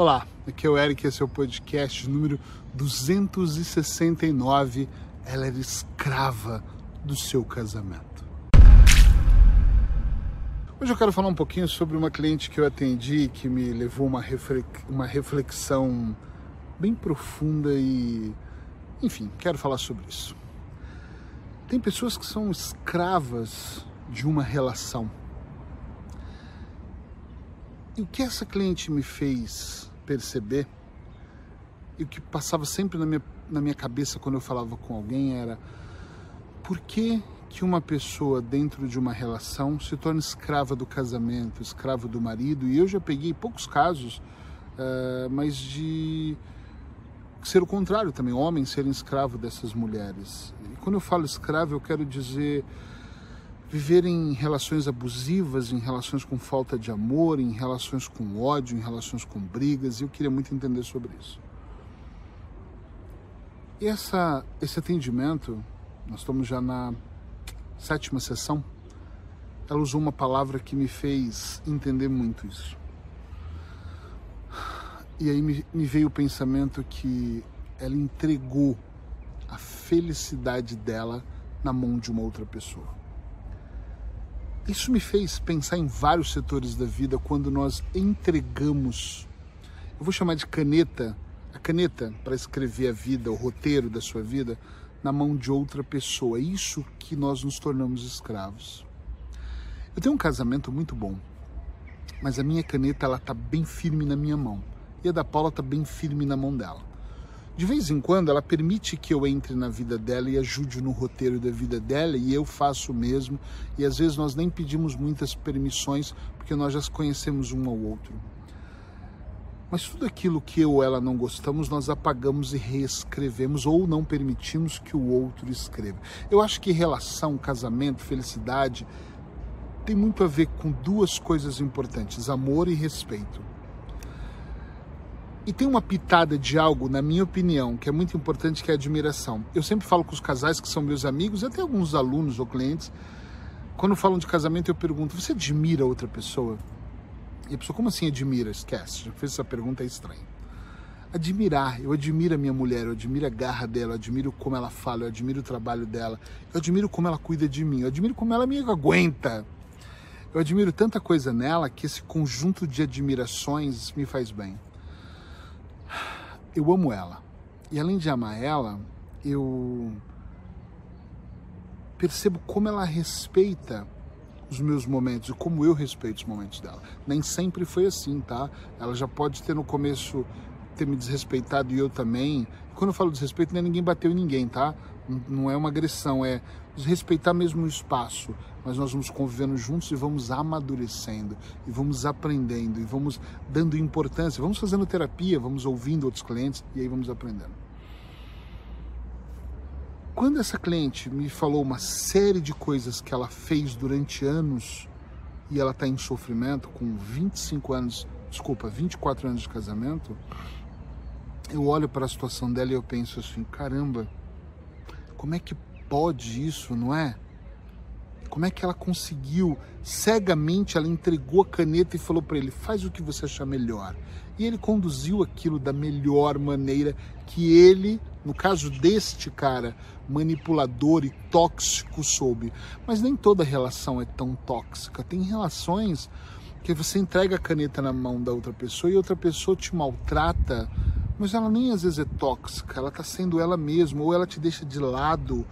Olá, aqui é o Eric, esse é o podcast número 269. Ela era escrava do seu casamento. Hoje eu quero falar um pouquinho sobre uma cliente que eu atendi que me levou uma, uma reflexão bem profunda e, enfim, quero falar sobre isso. Tem pessoas que são escravas de uma relação. E o que essa cliente me fez perceber, e o que passava sempre na minha, na minha cabeça quando eu falava com alguém era por que, que uma pessoa dentro de uma relação se torna escrava do casamento, escravo do marido, e eu já peguei poucos casos, uh, mas de ser o contrário também, homens serem escravos dessas mulheres. E quando eu falo escravo, eu quero dizer viver em relações abusivas, em relações com falta de amor, em relações com ódio, em relações com brigas, e eu queria muito entender sobre isso. E essa, esse atendimento, nós estamos já na sétima sessão, ela usou uma palavra que me fez entender muito isso. E aí me, me veio o pensamento que ela entregou a felicidade dela na mão de uma outra pessoa. Isso me fez pensar em vários setores da vida quando nós entregamos, eu vou chamar de caneta, a caneta para escrever a vida, o roteiro da sua vida, na mão de outra pessoa. É isso que nós nos tornamos escravos. Eu tenho um casamento muito bom, mas a minha caneta ela tá bem firme na minha mão e a da Paula tá bem firme na mão dela. De vez em quando ela permite que eu entre na vida dela e ajude no roteiro da vida dela e eu faço o mesmo. E às vezes nós nem pedimos muitas permissões porque nós já conhecemos um ao outro. Mas tudo aquilo que eu ou ela não gostamos, nós apagamos e reescrevemos ou não permitimos que o outro escreva. Eu acho que relação, casamento, felicidade tem muito a ver com duas coisas importantes: amor e respeito. E tem uma pitada de algo, na minha opinião, que é muito importante, que é a admiração. Eu sempre falo com os casais que são meus amigos, até alguns alunos ou clientes, quando falam de casamento, eu pergunto: você admira outra pessoa? E a pessoa, como assim admira? Esquece, já fez essa pergunta, é estranho. Admirar, eu admiro a minha mulher, eu admiro a garra dela, eu admiro como ela fala, eu admiro o trabalho dela, eu admiro como ela cuida de mim, eu admiro como ela me aguenta. Eu admiro tanta coisa nela que esse conjunto de admirações me faz bem eu amo ela. E além de amar ela, eu percebo como ela respeita os meus momentos e como eu respeito os momentos dela. Nem sempre foi assim, tá? Ela já pode ter no começo ter me desrespeitado e eu também. Quando eu falo desrespeito, não é ninguém bateu em ninguém, tá? Não é uma agressão, é respeitar mesmo o espaço. Mas nós vamos convivendo juntos e vamos amadurecendo, e vamos aprendendo, e vamos dando importância. Vamos fazendo terapia, vamos ouvindo outros clientes e aí vamos aprendendo. Quando essa cliente me falou uma série de coisas que ela fez durante anos e ela está em sofrimento com 25 anos, desculpa, 24 anos de casamento, eu olho para a situação dela e eu penso assim, caramba, como é que pode isso, não é? Como é que ela conseguiu? Cegamente ela entregou a caneta e falou para ele: faz o que você achar melhor. E ele conduziu aquilo da melhor maneira que ele, no caso deste cara, manipulador e tóxico, soube. Mas nem toda relação é tão tóxica. Tem relações que você entrega a caneta na mão da outra pessoa e outra pessoa te maltrata mas ela nem às vezes é tóxica, ela está sendo ela mesma, ou ela te deixa de lado,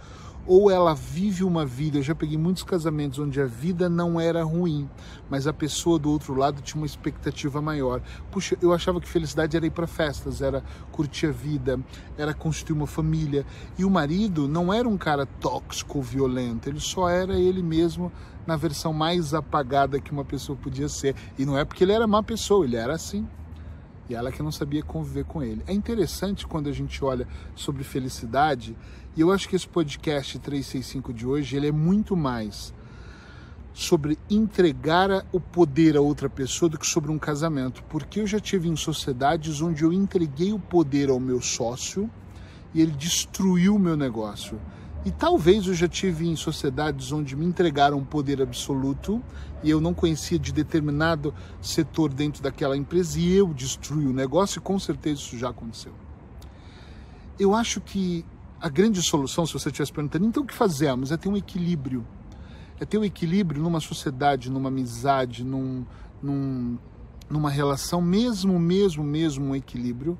ou ela vive uma vida. Eu já peguei muitos casamentos onde a vida não era ruim, mas a pessoa do outro lado tinha uma expectativa maior. Puxa, eu achava que felicidade era ir para festas, era curtir a vida, era construir uma família. E o marido não era um cara tóxico ou violento, ele só era ele mesmo na versão mais apagada que uma pessoa podia ser. E não é porque ele era má pessoa, ele era assim e ela que não sabia conviver com ele. É interessante quando a gente olha sobre felicidade, e eu acho que esse podcast 365 de hoje, ele é muito mais sobre entregar o poder a outra pessoa do que sobre um casamento, porque eu já tive em sociedades onde eu entreguei o poder ao meu sócio e ele destruiu o meu negócio. E talvez eu já tive em sociedades onde me entregaram poder absoluto e eu não conhecia de determinado setor dentro daquela empresa e eu destruí o negócio e com certeza isso já aconteceu. Eu acho que a grande solução, se você estivesse perguntando, então o que fazemos? É ter um equilíbrio. É ter um equilíbrio numa sociedade, numa amizade, num, num, numa relação, mesmo, mesmo, mesmo um equilíbrio,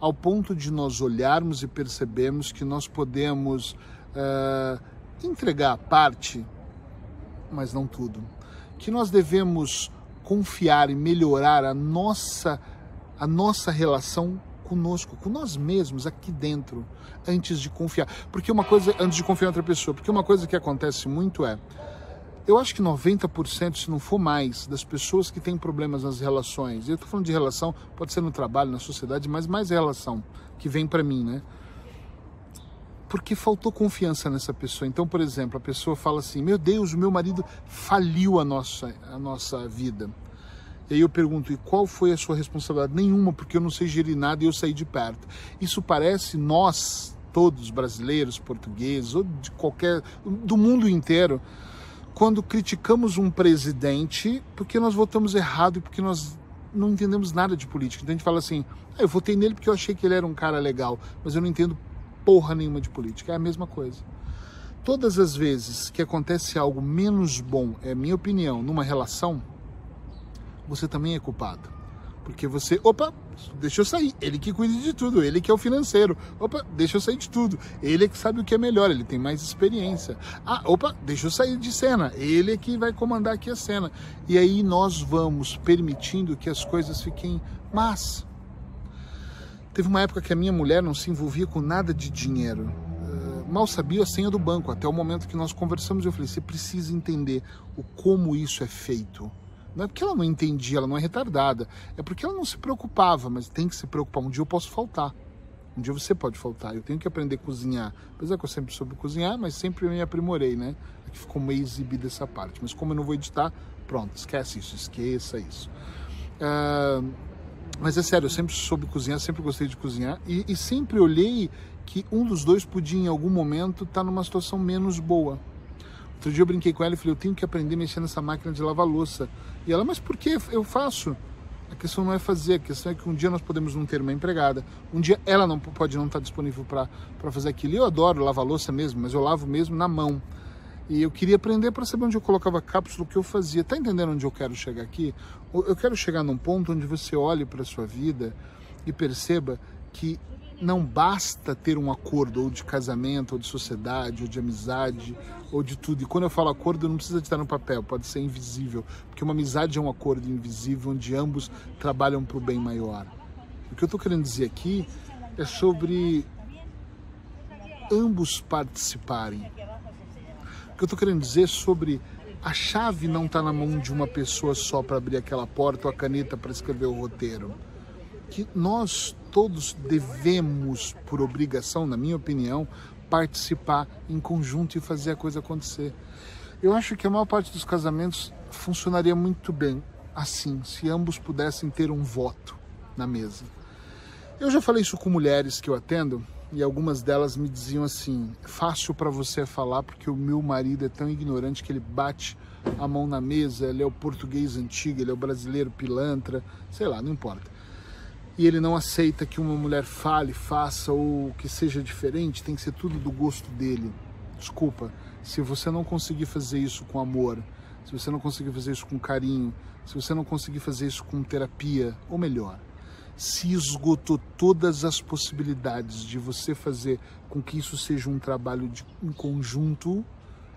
ao ponto de nós olharmos e percebermos que nós podemos uh, entregar parte, mas não tudo. Que nós devemos confiar e melhorar a nossa, a nossa relação conosco, com nós mesmos aqui dentro, antes de confiar. Porque uma coisa, antes de confiar em outra pessoa, porque uma coisa que acontece muito é, eu acho que 90%, se não for mais, das pessoas que têm problemas nas relações, e eu estou falando de relação, pode ser no trabalho, na sociedade, mas mais relação que vem para mim, né? Porque faltou confiança nessa pessoa. Então, por exemplo, a pessoa fala assim: Meu Deus, o meu marido faliu a nossa, a nossa vida. E aí eu pergunto: E qual foi a sua responsabilidade? Nenhuma, porque eu não sei gerir nada e eu saí de perto. Isso parece nós, todos brasileiros, portugueses, ou de qualquer. do mundo inteiro, quando criticamos um presidente porque nós votamos errado e porque nós não entendemos nada de política. Então a gente fala assim: ah, eu votei nele porque eu achei que ele era um cara legal, mas eu não entendo porra nenhuma de política. É a mesma coisa. Todas as vezes que acontece algo menos bom, é minha opinião, numa relação, você também é culpado. Porque você, opa, deixa eu sair. Ele que cuida de tudo, ele que é o financeiro. Opa, deixa eu sair de tudo. Ele é que sabe o que é melhor, ele tem mais experiência. Ah, opa, deixa eu sair de cena. Ele é que vai comandar aqui a cena. E aí nós vamos permitindo que as coisas fiquem más. Teve uma época que a minha mulher não se envolvia com nada de dinheiro. Uh, mal sabia a senha do banco, até o momento que nós conversamos eu falei, você precisa entender o como isso é feito. Não é porque ela não entendia, ela não é retardada, é porque ela não se preocupava, mas tem que se preocupar. Um dia eu posso faltar, um dia você pode faltar. Eu tenho que aprender a cozinhar. Apesar que eu sempre soube cozinhar, mas sempre me aprimorei, né? Aqui ficou meio exibida essa parte. Mas como eu não vou editar, pronto, esquece isso, esqueça isso. Uh, mas é sério, eu sempre soube cozinhar, sempre gostei de cozinhar e, e sempre olhei que um dos dois podia em algum momento estar tá numa situação menos boa. Outro dia eu brinquei com ela e falei, eu tenho que aprender a mexer nessa máquina de lavar louça. E ela, mas por que eu faço? A questão não é fazer, a questão é que um dia nós podemos não ter uma empregada, um dia ela não pode não estar disponível para fazer aquilo. E eu adoro lavar louça mesmo, mas eu lavo mesmo na mão. E eu queria aprender para saber onde eu colocava cápsula, o que eu fazia. Tá entendendo onde eu quero chegar aqui? Eu quero chegar num ponto onde você olhe para sua vida e perceba que não basta ter um acordo ou de casamento, ou de sociedade, ou de amizade, ou de tudo. E quando eu falo acordo, não precisa estar no papel, pode ser invisível, porque uma amizade é um acordo invisível onde ambos trabalham para o bem maior. O que eu estou querendo dizer aqui é sobre ambos participarem que eu estou querendo dizer sobre a chave não está na mão de uma pessoa só para abrir aquela porta ou a caneta para escrever o roteiro. Que nós todos devemos, por obrigação, na minha opinião, participar em conjunto e fazer a coisa acontecer. Eu acho que a maior parte dos casamentos funcionaria muito bem assim, se ambos pudessem ter um voto na mesa. Eu já falei isso com mulheres que eu atendo e algumas delas me diziam assim: fácil para você falar porque o meu marido é tão ignorante que ele bate a mão na mesa, ele é o português antigo, ele é o brasileiro pilantra, sei lá, não importa. E ele não aceita que uma mulher fale, faça ou que seja diferente, tem que ser tudo do gosto dele. Desculpa, se você não conseguir fazer isso com amor, se você não conseguir fazer isso com carinho, se você não conseguir fazer isso com terapia, ou melhor, se esgotou todas as possibilidades de você fazer com que isso seja um trabalho de, em conjunto,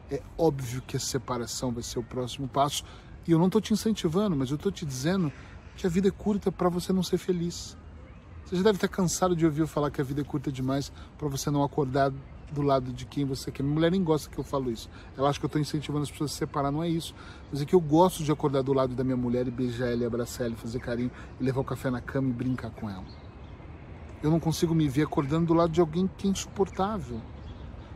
é óbvio que a separação vai ser o próximo passo. E eu não estou te incentivando, mas eu estou te dizendo que a vida é curta para você não ser feliz. Você já deve estar cansado de ouvir eu falar que a vida é curta demais para você não acordar do lado de quem você quer. Minha mulher nem gosta que eu falo isso. Ela acha que eu estou incentivando as pessoas a se separar, não é isso. Mas é que eu gosto de acordar do lado da minha mulher e beijar ela, e abraçar ela, fazer carinho, e levar o café na cama e brincar com ela. Eu não consigo me ver acordando do lado de alguém que é insuportável.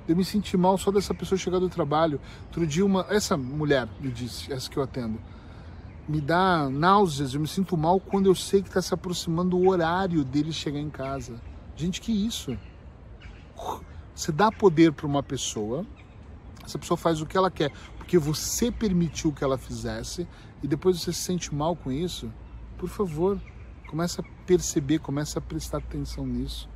Eu me senti mal só dessa pessoa chegar do trabalho. Outro dia, uma, essa mulher me disse, essa que eu atendo, me dá náuseas, eu me sinto mal quando eu sei que está se aproximando o horário dele chegar em casa. Gente, que isso? Você dá poder para uma pessoa, essa pessoa faz o que ela quer, porque você permitiu que ela fizesse e depois você se sente mal com isso. Por favor, começa a perceber, começa a prestar atenção nisso.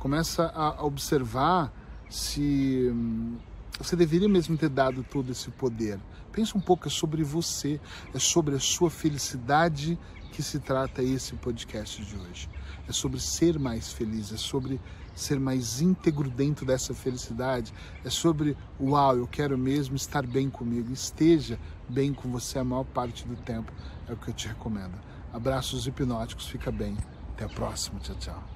Começa a observar se hum, você deveria mesmo ter dado todo esse poder. Pensa um pouco, é sobre você, é sobre a sua felicidade que se trata esse podcast de hoje. É sobre ser mais feliz, é sobre ser mais íntegro dentro dessa felicidade. É sobre, uau, eu quero mesmo estar bem comigo. Esteja bem com você a maior parte do tempo. É o que eu te recomendo. Abraços hipnóticos, fica bem. Até a próxima. Tchau, tchau.